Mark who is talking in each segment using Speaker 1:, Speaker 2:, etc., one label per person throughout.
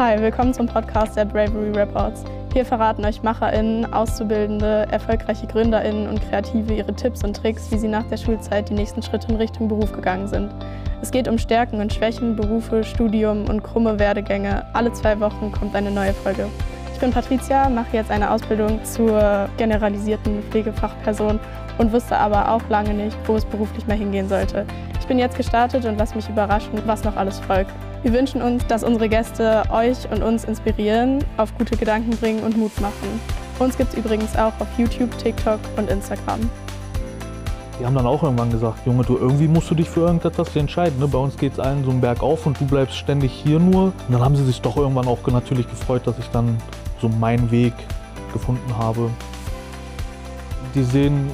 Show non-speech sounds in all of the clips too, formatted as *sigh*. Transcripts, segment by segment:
Speaker 1: Hi, willkommen zum Podcast der Bravery Reports. Hier verraten euch MacherInnen, Auszubildende, erfolgreiche GründerInnen und Kreative ihre Tipps und Tricks, wie sie nach der Schulzeit die nächsten Schritte in Richtung Beruf gegangen sind. Es geht um Stärken und Schwächen, Berufe, Studium und krumme Werdegänge. Alle zwei Wochen kommt eine neue Folge. Ich bin Patricia, mache jetzt eine Ausbildung zur generalisierten Pflegefachperson und wusste aber auch lange nicht, wo es beruflich mal hingehen sollte. Ich bin jetzt gestartet und lasse mich überraschen, was noch alles folgt. Wir wünschen uns, dass unsere Gäste euch und uns inspirieren, auf gute Gedanken bringen und Mut machen. Uns gibt es übrigens auch auf YouTube, TikTok und Instagram.
Speaker 2: Die haben dann auch irgendwann gesagt, Junge, du irgendwie musst du dich für irgendetwas entscheiden. Ne? Bei uns geht es allen so einen Berg auf und du bleibst ständig hier nur. Und dann haben sie sich doch irgendwann auch natürlich gefreut, dass ich dann so meinen Weg gefunden habe. Die sehen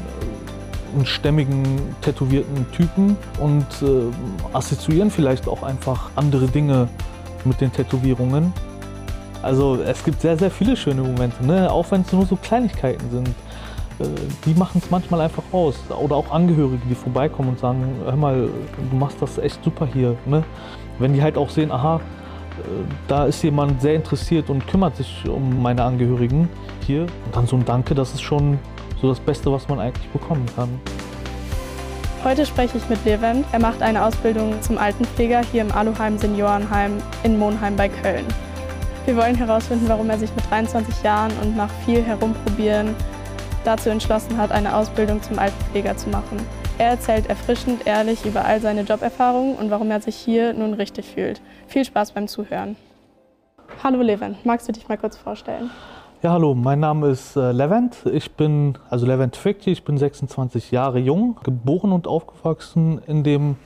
Speaker 2: einen stämmigen, tätowierten Typen und äh, assoziieren vielleicht auch einfach andere Dinge mit den Tätowierungen. Also es gibt sehr, sehr viele schöne Momente, ne? auch wenn es nur so Kleinigkeiten sind. Äh, die machen es manchmal einfach aus. Oder auch Angehörige, die vorbeikommen und sagen, hör mal, du machst das echt super hier. Ne? Wenn die halt auch sehen, aha, äh, da ist jemand sehr interessiert und kümmert sich um meine Angehörigen hier. Und dann so ein Danke, das ist schon so das Beste, was man eigentlich bekommen kann.
Speaker 1: Heute spreche ich mit Levent. Er macht eine Ausbildung zum Altenpfleger hier im Aluheim Seniorenheim in Monheim bei Köln. Wir wollen herausfinden, warum er sich mit 23 Jahren und nach viel Herumprobieren dazu entschlossen hat, eine Ausbildung zum Altenpfleger zu machen. Er erzählt erfrischend ehrlich über all seine Joberfahrungen und warum er sich hier nun richtig fühlt. Viel Spaß beim Zuhören. Hallo Levent, magst du dich mal kurz vorstellen?
Speaker 2: Ja, hallo, mein Name ist äh, Levent. Ich bin, also Levent Fikti, ich bin 26 Jahre jung, geboren und aufgewachsen in dem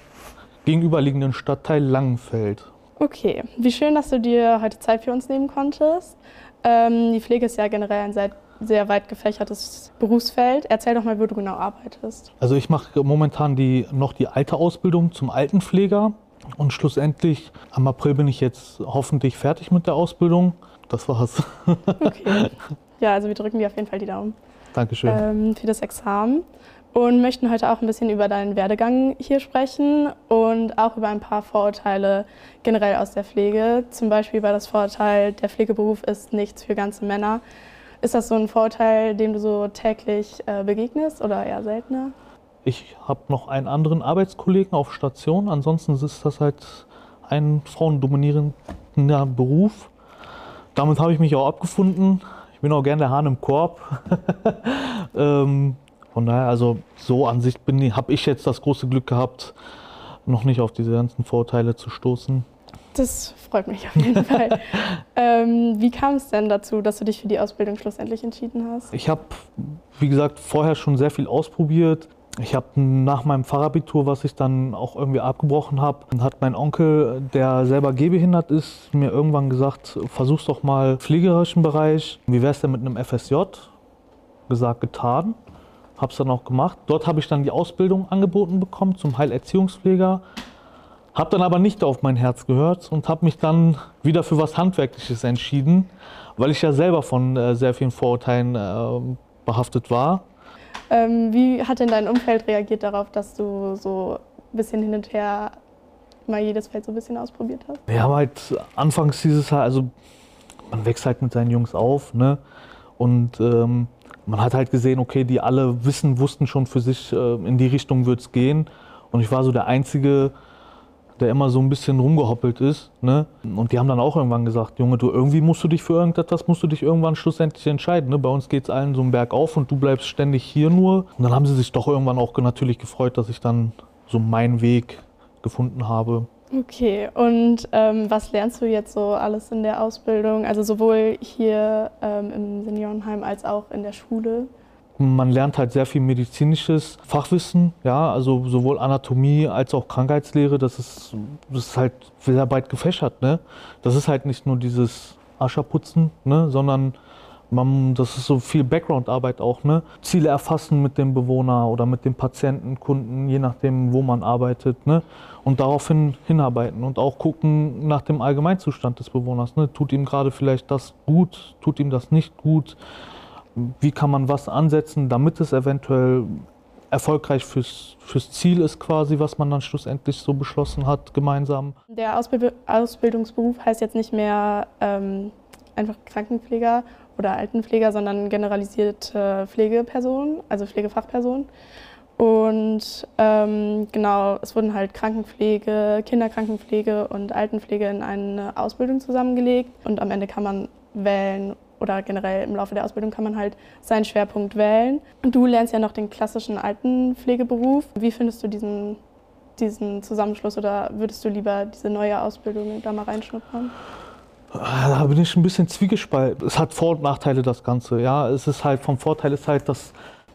Speaker 2: gegenüberliegenden Stadtteil Langenfeld.
Speaker 1: Okay, wie schön, dass du dir heute Zeit für uns nehmen konntest. Ähm, die Pflege ist ja generell ein sehr, sehr weit gefächertes Berufsfeld. Erzähl doch mal, wo du genau arbeitest.
Speaker 2: Also ich mache momentan die, noch die alte Ausbildung zum Altenpfleger und schlussendlich am April bin ich jetzt hoffentlich fertig mit der Ausbildung das war's.
Speaker 1: Okay. *laughs* Ja, also wir drücken dir auf jeden Fall die Daumen.
Speaker 2: Dankeschön.
Speaker 1: Ähm, für das Examen. Und möchten heute auch ein bisschen über deinen Werdegang hier sprechen und auch über ein paar Vorurteile generell aus der Pflege. Zum Beispiel über das Vorurteil, der Pflegeberuf ist nichts für ganze Männer. Ist das so ein Vorurteil, dem du so täglich äh, begegnest oder eher seltener?
Speaker 2: Ich habe noch einen anderen Arbeitskollegen auf Station. Ansonsten ist das halt ein frauendominierender Beruf damit habe ich mich auch abgefunden. Ich bin auch gern der Hahn im Korb. *laughs* ähm, von daher, also so an sich habe ich jetzt das große Glück gehabt, noch nicht auf diese ganzen Vorteile zu stoßen.
Speaker 1: Das freut mich auf jeden *laughs* Fall. ähm, wie kam es denn dazu, dass du dich für die Ausbildung schlussendlich entschieden hast?
Speaker 2: Ich habe, wie gesagt, vorher schon sehr viel ausprobiert. Ich habe nach meinem Fachabitur, was ich dann auch irgendwie abgebrochen habe, hat mein Onkel, der selber gehbehindert ist, mir irgendwann gesagt, versuch's doch mal pflegerischen Bereich. Wie wär's denn mit einem FSJ? Gesagt, getan. Hab's dann auch gemacht. Dort habe ich dann die Ausbildung angeboten bekommen zum Heilerziehungspfleger. Hab dann aber nicht auf mein Herz gehört und habe mich dann wieder für was Handwerkliches entschieden, weil ich ja selber von äh, sehr vielen Vorurteilen äh, behaftet war.
Speaker 1: Ähm, wie hat denn dein Umfeld reagiert darauf, dass du so ein bisschen hin und her mal jedes Feld so ein bisschen ausprobiert hast?
Speaker 2: Wir haben halt anfangs dieses, also man wächst halt mit seinen Jungs auf, ne? Und ähm, man hat halt gesehen, okay, die alle wissen, wussten schon für sich, äh, in die Richtung wird es gehen. Und ich war so der Einzige, der immer so ein bisschen rumgehoppelt ist. Ne? Und die haben dann auch irgendwann gesagt, Junge, du irgendwie musst du dich für irgendetwas, musst du dich irgendwann schlussendlich entscheiden. Ne? Bei uns geht es allen so einen Berg auf und du bleibst ständig hier nur. Und dann haben sie sich doch irgendwann auch natürlich gefreut, dass ich dann so meinen Weg gefunden habe.
Speaker 1: Okay, und ähm, was lernst du jetzt so alles in der Ausbildung? Also sowohl hier ähm, im Seniorenheim als auch in der Schule?
Speaker 2: Man lernt halt sehr viel medizinisches Fachwissen, ja, also sowohl Anatomie als auch Krankheitslehre. Das ist, das ist halt sehr weit gefächert, ne? Das ist halt nicht nur dieses Ascherputzen, ne, sondern man, das ist so viel Background-Arbeit auch, ne? Ziele erfassen mit dem Bewohner oder mit dem Patienten, Kunden, je nachdem, wo man arbeitet, ne? Und daraufhin hinarbeiten und auch gucken nach dem Allgemeinzustand des Bewohners, ne? Tut ihm gerade vielleicht das gut, tut ihm das nicht gut? Wie kann man was ansetzen, damit es eventuell erfolgreich fürs, fürs Ziel ist quasi, was man dann schlussendlich so beschlossen hat, gemeinsam.
Speaker 1: Der Ausbild Ausbildungsberuf heißt jetzt nicht mehr ähm, einfach Krankenpfleger oder Altenpfleger, sondern generalisierte Pflegeperson, also Pflegefachperson. Und ähm, genau, es wurden halt Krankenpflege, Kinderkrankenpflege und Altenpflege in eine Ausbildung zusammengelegt. Und am Ende kann man wählen oder generell im Laufe der Ausbildung kann man halt seinen Schwerpunkt wählen. Du lernst ja noch den klassischen Altenpflegeberuf. Wie findest du diesen, diesen Zusammenschluss oder würdest du lieber diese neue Ausbildung da mal reinschnuppern?
Speaker 2: Da bin ich ein bisschen zwiegespalten. Es hat Vor- und Nachteile, das Ganze. Ja, es ist halt vom Vorteil ist halt, dass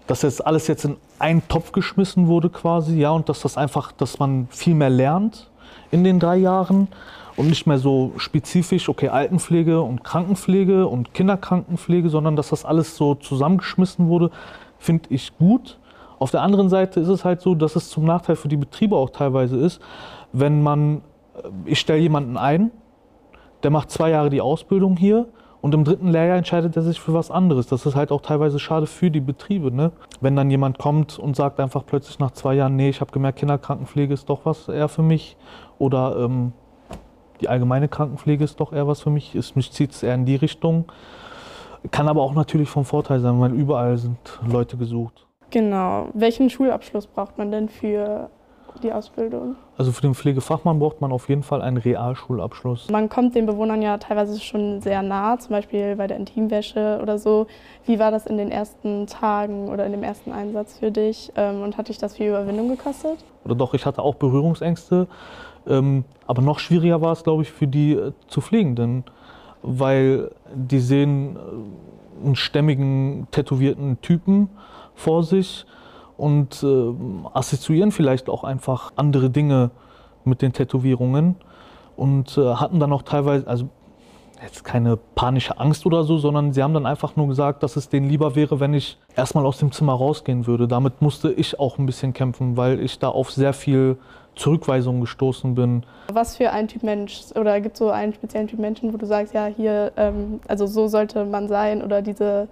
Speaker 2: dass jetzt alles jetzt in einen Topf geschmissen wurde quasi, ja, und dass das einfach, dass man viel mehr lernt in den drei Jahren und nicht mehr so spezifisch, okay, Altenpflege und Krankenpflege und Kinderkrankenpflege, sondern dass das alles so zusammengeschmissen wurde, finde ich gut. Auf der anderen Seite ist es halt so, dass es zum Nachteil für die Betriebe auch teilweise ist, wenn man, äh, ich stelle jemanden ein, der macht zwei Jahre die Ausbildung hier und im dritten Lehrjahr entscheidet er sich für was anderes. Das ist halt auch teilweise schade für die Betriebe. Ne? Wenn dann jemand kommt und sagt einfach plötzlich nach zwei Jahren, nee, ich habe gemerkt, Kinderkrankenpflege ist doch was eher für mich. Oder ähm, die allgemeine Krankenpflege ist doch eher was für mich. Ist, mich zieht es eher in die Richtung. Kann aber auch natürlich vom Vorteil sein, weil überall sind Leute gesucht.
Speaker 1: Genau. Welchen Schulabschluss braucht man denn für die Ausbildung?
Speaker 2: Also für den Pflegefachmann braucht man auf jeden Fall einen Realschulabschluss.
Speaker 1: Man kommt den Bewohnern ja teilweise schon sehr nah, zum Beispiel bei der Intimwäsche oder so. Wie war das in den ersten Tagen oder in dem ersten Einsatz für dich ähm, und hat dich das viel Überwindung gekostet?
Speaker 2: Oder doch, ich hatte auch Berührungsängste, ähm, aber noch schwieriger war es, glaube ich, für die äh, zu Pflegenden, weil die sehen äh, einen stämmigen, tätowierten Typen vor sich und äh, assoziieren vielleicht auch einfach andere Dinge mit den Tätowierungen und äh, hatten dann auch teilweise, also jetzt keine panische Angst oder so, sondern sie haben dann einfach nur gesagt, dass es denen lieber wäre, wenn ich erstmal aus dem Zimmer rausgehen würde. Damit musste ich auch ein bisschen kämpfen, weil ich da auf sehr viel Zurückweisung gestoßen bin.
Speaker 1: Was für ein Typ Mensch oder gibt es so einen speziellen Typ Menschen, wo du sagst, ja, hier, ähm, also so sollte man sein oder diese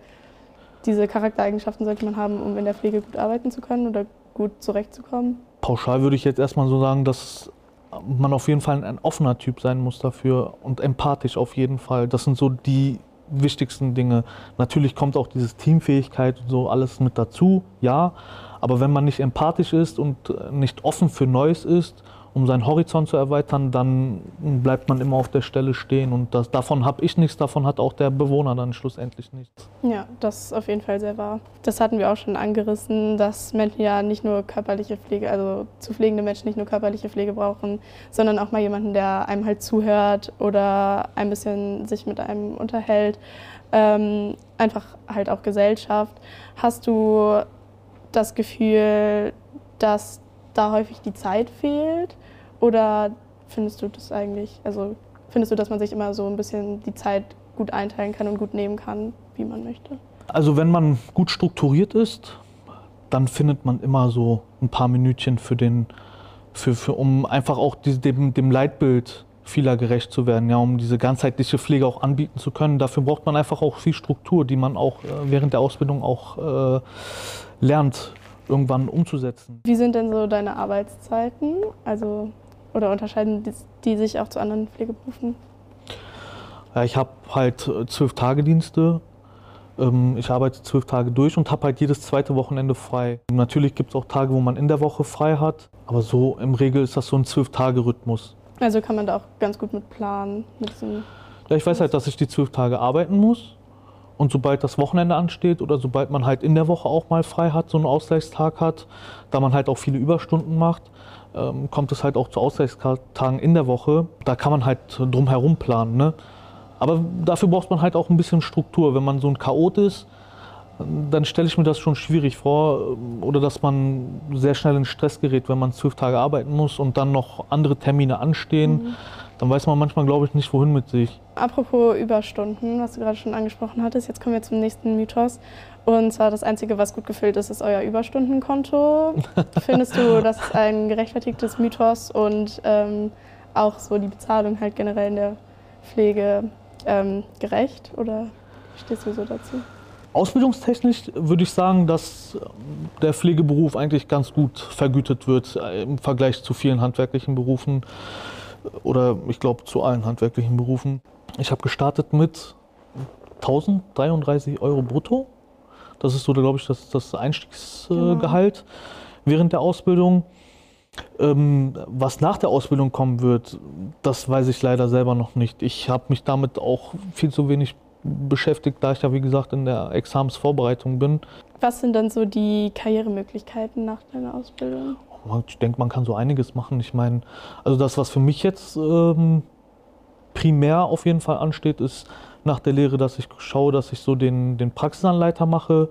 Speaker 1: diese Charaktereigenschaften sollte man haben, um in der Pflege gut arbeiten zu können oder gut zurechtzukommen?
Speaker 2: Pauschal würde ich jetzt erstmal so sagen, dass man auf jeden Fall ein offener Typ sein muss dafür und empathisch auf jeden Fall. Das sind so die wichtigsten Dinge. Natürlich kommt auch diese Teamfähigkeit und so alles mit dazu, ja. Aber wenn man nicht empathisch ist und nicht offen für Neues ist um seinen Horizont zu erweitern, dann bleibt man immer auf der Stelle stehen. Und das, davon habe ich nichts, davon hat auch der Bewohner dann schlussendlich nichts.
Speaker 1: Ja, das ist auf jeden Fall sehr wahr. Das hatten wir auch schon angerissen, dass Menschen ja nicht nur körperliche Pflege, also zu pflegende Menschen nicht nur körperliche Pflege brauchen, sondern auch mal jemanden, der einem halt zuhört oder ein bisschen sich mit einem unterhält. Ähm, einfach halt auch Gesellschaft. Hast du das Gefühl, dass da häufig die Zeit fehlt? Oder findest du das eigentlich, also findest du, dass man sich immer so ein bisschen die Zeit gut einteilen kann und gut nehmen kann, wie man möchte?
Speaker 2: Also wenn man gut strukturiert ist, dann findet man immer so ein paar Minütchen für den, für, für, um einfach auch die, dem, dem Leitbild vieler gerecht zu werden, ja, um diese ganzheitliche Pflege auch anbieten zu können. Dafür braucht man einfach auch viel Struktur, die man auch äh, während der Ausbildung auch äh, lernt irgendwann umzusetzen.
Speaker 1: Wie sind denn so deine Arbeitszeiten? Also, oder unterscheiden die, die sich auch zu anderen Pflegeberufen?
Speaker 2: Ja, ich habe halt äh, zwölf Tage Dienste. Ähm, ich arbeite zwölf Tage durch und habe halt jedes zweite Wochenende frei. Natürlich gibt es auch Tage, wo man in der Woche frei hat, aber so im Regel ist das so ein zwölf-Tage-Rhythmus.
Speaker 1: Also kann man da auch ganz gut mit planen? Mit
Speaker 2: ja, ich weiß halt, dass ich die zwölf Tage arbeiten muss und sobald das Wochenende ansteht oder sobald man halt in der Woche auch mal frei hat, so einen Ausgleichstag hat, da man halt auch viele Überstunden macht, ähm, kommt es halt auch zu Ausgleichstagen in der Woche. Da kann man halt drumherum planen. Ne? Aber dafür braucht man halt auch ein bisschen Struktur. Wenn man so ein Chaot ist, dann stelle ich mir das schon schwierig vor oder dass man sehr schnell in Stress gerät, wenn man zwölf Tage arbeiten muss und dann noch andere Termine anstehen. Mhm dann weiß man manchmal, glaube ich, nicht, wohin mit sich.
Speaker 1: Apropos Überstunden, was du gerade schon angesprochen hattest, jetzt kommen wir zum nächsten Mythos. Und zwar das Einzige, was gut gefüllt ist, ist euer Überstundenkonto. *laughs* Findest du, das ist ein gerechtfertigtes Mythos und ähm, auch so die Bezahlung halt generell in der Pflege ähm, gerecht oder stehst du so dazu?
Speaker 2: Ausbildungstechnisch würde ich sagen, dass der Pflegeberuf eigentlich ganz gut vergütet wird äh, im Vergleich zu vielen handwerklichen Berufen oder ich glaube zu allen handwerklichen Berufen. Ich habe gestartet mit 1033 Euro brutto. Das ist so, glaube ich, das, das Einstiegsgehalt genau. während der Ausbildung. Ähm, was nach der Ausbildung kommen wird, das weiß ich leider selber noch nicht. Ich habe mich damit auch viel zu wenig beschäftigt, da ich ja, wie gesagt, in der Examensvorbereitung bin.
Speaker 1: Was sind dann so die Karrieremöglichkeiten nach deiner Ausbildung?
Speaker 2: Ich denke, man kann so einiges machen. Ich meine, also das, was für mich jetzt ähm, primär auf jeden Fall ansteht, ist nach der Lehre, dass ich schaue, dass ich so den, den Praxisanleiter mache,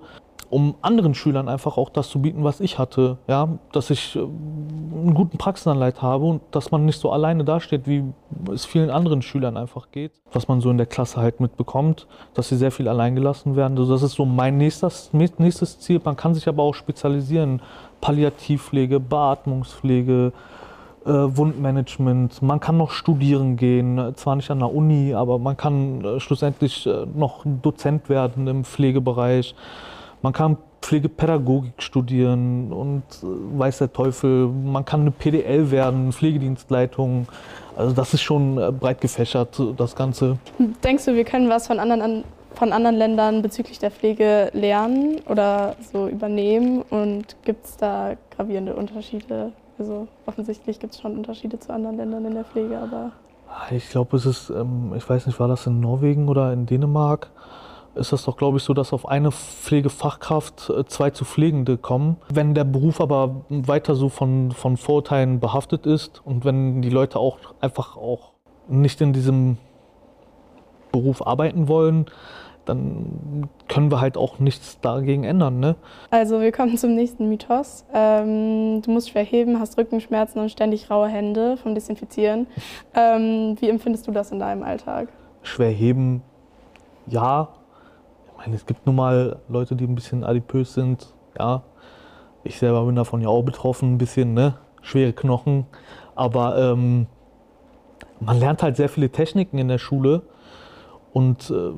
Speaker 2: um anderen Schülern einfach auch das zu bieten, was ich hatte. Ja? Dass ich äh, einen guten Praxisanleiter habe und dass man nicht so alleine dasteht, wie es vielen anderen Schülern einfach geht. Was man so in der Klasse halt mitbekommt, dass sie sehr viel allein gelassen werden. Also das ist so mein nächstes, nächstes Ziel. Man kann sich aber auch spezialisieren. Palliativpflege, Beatmungspflege, äh, Wundmanagement. Man kann noch studieren gehen, zwar nicht an der Uni, aber man kann äh, schlussendlich äh, noch Dozent werden im Pflegebereich. Man kann Pflegepädagogik studieren und äh, weiß der Teufel, man kann eine PDL werden, Pflegedienstleitung. Also das ist schon äh, breit gefächert, das Ganze.
Speaker 1: Denkst du, wir können was von anderen, von anderen Ländern bezüglich der Pflege lernen oder so übernehmen? Und gibt es da gravierende Unterschiede? Also offensichtlich gibt es schon Unterschiede zu anderen Ländern in der Pflege, aber...
Speaker 2: Ich glaube, es ist, ähm, ich weiß nicht, war das in Norwegen oder in Dänemark? Ist das doch, glaube ich, so, dass auf eine Pflegefachkraft äh, zwei zu Pflegende kommen. Wenn der Beruf aber weiter so von, von Vorurteilen behaftet ist und wenn die Leute auch einfach auch nicht in diesem Beruf arbeiten wollen, dann können wir halt auch nichts dagegen ändern. Ne?
Speaker 1: Also wir kommen zum nächsten Mythos. Ähm, du musst schwer heben, hast Rückenschmerzen und ständig raue Hände vom Desinfizieren. *laughs* Ähm, wie empfindest du das in deinem Alltag?
Speaker 2: Schwer heben, ja, meine, es gibt nun mal Leute, die ein bisschen adipös sind. Ja, ich selber bin davon ja auch betroffen, ein bisschen, ne? Schwere Knochen. Aber ähm, man lernt halt sehr viele Techniken in der Schule und äh,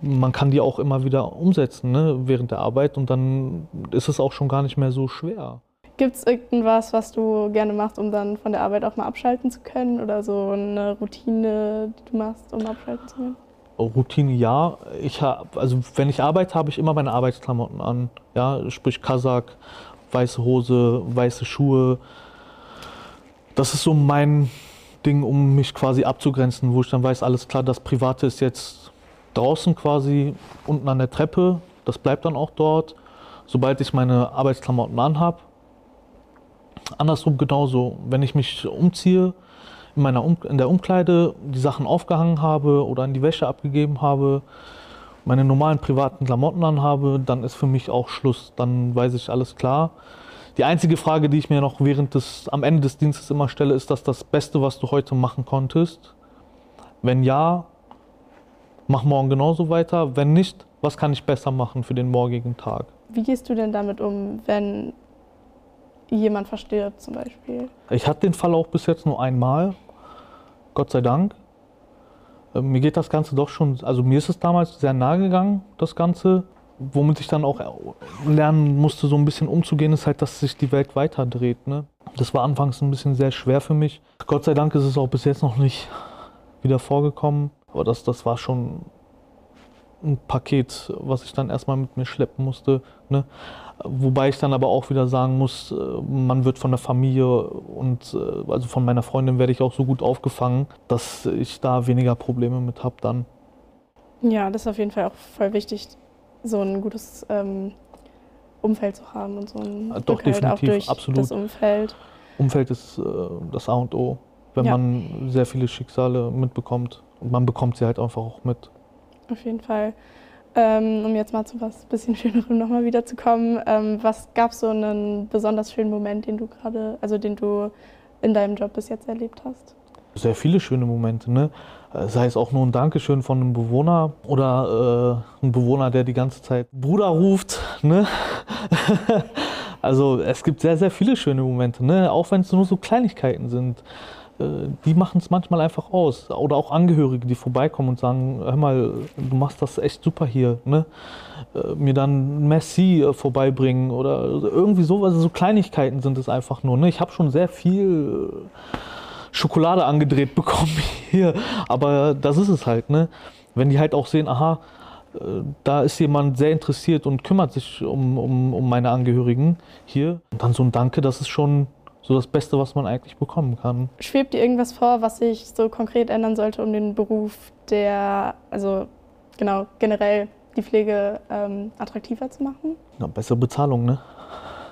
Speaker 2: man kann die auch immer wieder umsetzen ne? während der Arbeit und dann ist es auch schon gar nicht mehr so schwer.
Speaker 1: Gibt es irgendwas, was du gerne machst, um dann von der Arbeit auch mal abschalten zu können oder so eine Routine, die du machst, um abschalten zu können?
Speaker 2: Routine ja. Ich hab, also wenn ich arbeite, habe ich immer meine Arbeitsklamotten an. Ja, sprich Kasach, weiße Hose, weiße Schuhe. Das ist so mein Ding, um mich quasi abzugrenzen, wo ich dann weiß, alles klar, das Private ist jetzt draußen quasi unten an der Treppe. Das bleibt dann auch dort, sobald ich meine Arbeitsklamotten anhab. Andersrum genauso, wenn ich mich umziehe, in, meiner um in der Umkleide die Sachen aufgehangen habe oder in die Wäsche abgegeben habe, meine normalen privaten Klamotten anhabe, dann ist für mich auch Schluss. Dann weiß ich alles klar. Die einzige Frage, die ich mir noch während des, am Ende des Dienstes immer stelle, ist das das Beste, was du heute machen konntest? Wenn ja, mach morgen genauso weiter. Wenn nicht, was kann ich besser machen für den morgigen Tag?
Speaker 1: Wie gehst du denn damit um, wenn jemand verstirbt zum Beispiel?
Speaker 2: Ich hatte den Fall auch bis jetzt nur einmal. Gott sei Dank. Ähm, mir geht das Ganze doch schon, also mir ist es damals sehr nahe gegangen, das Ganze. Womit ich dann auch lernen musste, so ein bisschen umzugehen, ist halt, dass sich die Welt weiterdreht. Ne? Das war anfangs ein bisschen sehr schwer für mich. Gott sei Dank ist es auch bis jetzt noch nicht wieder vorgekommen. Aber das, das war schon ein Paket, was ich dann erstmal mit mir schleppen musste. Ne? Wobei ich dann aber auch wieder sagen muss, äh, man wird von der Familie und äh, also von meiner Freundin werde ich auch so gut aufgefangen, dass ich da weniger Probleme mit habe dann.
Speaker 1: Ja, das ist auf jeden Fall auch voll wichtig, so ein gutes ähm, Umfeld zu haben und so ein
Speaker 2: Doch, definitiv, auch durch absolut.
Speaker 1: das Umfeld.
Speaker 2: Umfeld ist äh, das A und O, wenn ja. man sehr viele Schicksale mitbekommt. Und man bekommt sie halt einfach auch mit.
Speaker 1: Auf jeden Fall. Ähm, um jetzt mal zu was bisschen *laughs* Schönerem nochmal wiederzukommen, ähm, was gab so einen besonders schönen Moment, den du gerade, also den du in deinem Job bis jetzt erlebt hast?
Speaker 2: Sehr viele schöne Momente, ne? Sei es auch nur ein Dankeschön von einem Bewohner oder äh, ein Bewohner, der die ganze Zeit Bruder ruft, ne? *laughs* also es gibt sehr, sehr viele schöne Momente, ne? Auch wenn es nur so Kleinigkeiten sind. Äh, die machen es manchmal einfach aus. Oder auch Angehörige, die vorbeikommen und sagen, hör mal, du machst das echt super hier. Ne? Äh, mir dann Messi äh, vorbeibringen oder irgendwie sowas. So Kleinigkeiten sind es einfach nur. Ne? Ich habe schon sehr viel Schokolade angedreht *laughs* bekommen hier. Aber das ist es halt. Ne? Wenn die halt auch sehen, aha, da ist jemand sehr interessiert und kümmert sich um, um, um meine Angehörigen hier. Und dann so ein Danke, das ist schon so das Beste, was man eigentlich bekommen kann.
Speaker 1: Schwebt dir irgendwas vor, was sich so konkret ändern sollte, um den Beruf der, also genau, generell die Pflege ähm, attraktiver zu machen?
Speaker 2: Ja, bessere Bezahlung, ne?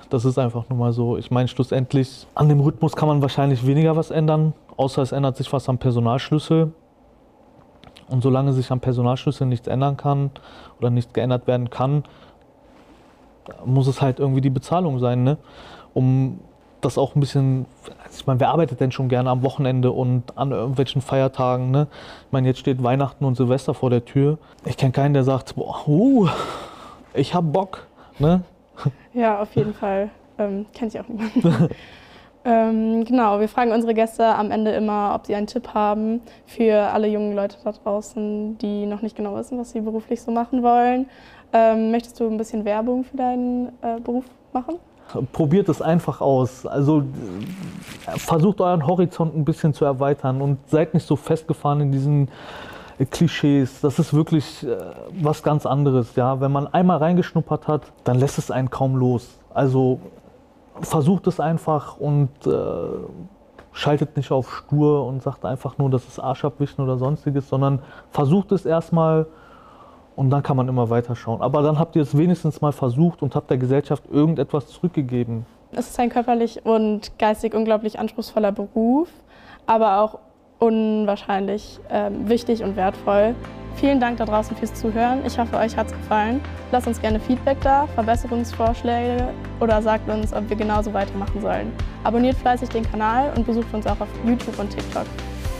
Speaker 2: Das ist einfach nur mal so. Ich meine, schlussendlich, an dem Rhythmus kann man wahrscheinlich weniger was ändern, außer es ändert sich was am Personalschlüssel. Und solange sich am Personalschlüssel nichts ändern kann oder nichts geändert werden kann, muss es halt irgendwie die Bezahlung sein, ne? um das auch ein bisschen, ich meine, wer arbeitet denn schon gerne am Wochenende und an irgendwelchen Feiertagen? Ne? Ich meine, jetzt steht Weihnachten und Silvester vor der Tür. Ich kenne keinen, der sagt, boah, uh, ich hab Bock. Ne?
Speaker 1: Ja, auf jeden Fall. Ähm, Kennt ich auch niemanden. *laughs* ähm, genau, wir fragen unsere Gäste am Ende immer, ob sie einen Tipp haben für alle jungen Leute da draußen, die noch nicht genau wissen, was sie beruflich so machen wollen. Ähm, möchtest du ein bisschen Werbung für deinen äh, Beruf machen?
Speaker 2: Probiert es einfach aus. Also versucht euren Horizont ein bisschen zu erweitern und seid nicht so festgefahren in diesen äh, Klischees. Das ist wirklich äh, was ganz anderes. Ja? Wenn man einmal reingeschnuppert hat, dann lässt es einen kaum los. Also versucht es einfach und äh, schaltet nicht auf stur und sagt einfach nur, das ist Arschabwischen oder sonstiges, sondern versucht es erstmal und dann kann man immer weiter schauen. Aber dann habt ihr es wenigstens mal versucht und habt der Gesellschaft irgendetwas zurückgegeben.
Speaker 1: Es ist ein körperlich und geistig unglaublich anspruchsvoller Beruf, aber auch unwahrscheinlich ähm, wichtig und wertvoll. Vielen Dank da draußen fürs Zuhören. Ich hoffe, euch hat es gefallen. Lasst uns gerne Feedback da, Verbesserungsvorschläge oder sagt uns, ob wir genauso weitermachen sollen. Abonniert fleißig den Kanal und besucht uns auch auf YouTube und TikTok.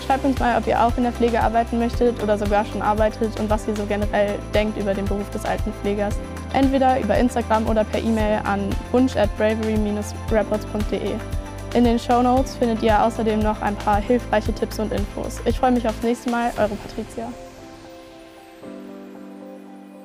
Speaker 1: Schreibt uns mal, ob ihr auch in der Pflege arbeiten möchtet oder sogar schon arbeitet und was ihr so generell denkt über den Beruf des Altenpflegers. Entweder über Instagram oder per E-Mail an wunsch at bravery-reports.de. In den Show Notes findet ihr außerdem noch ein paar hilfreiche Tipps und Infos. Ich freue mich aufs nächste Mal, eure Patricia.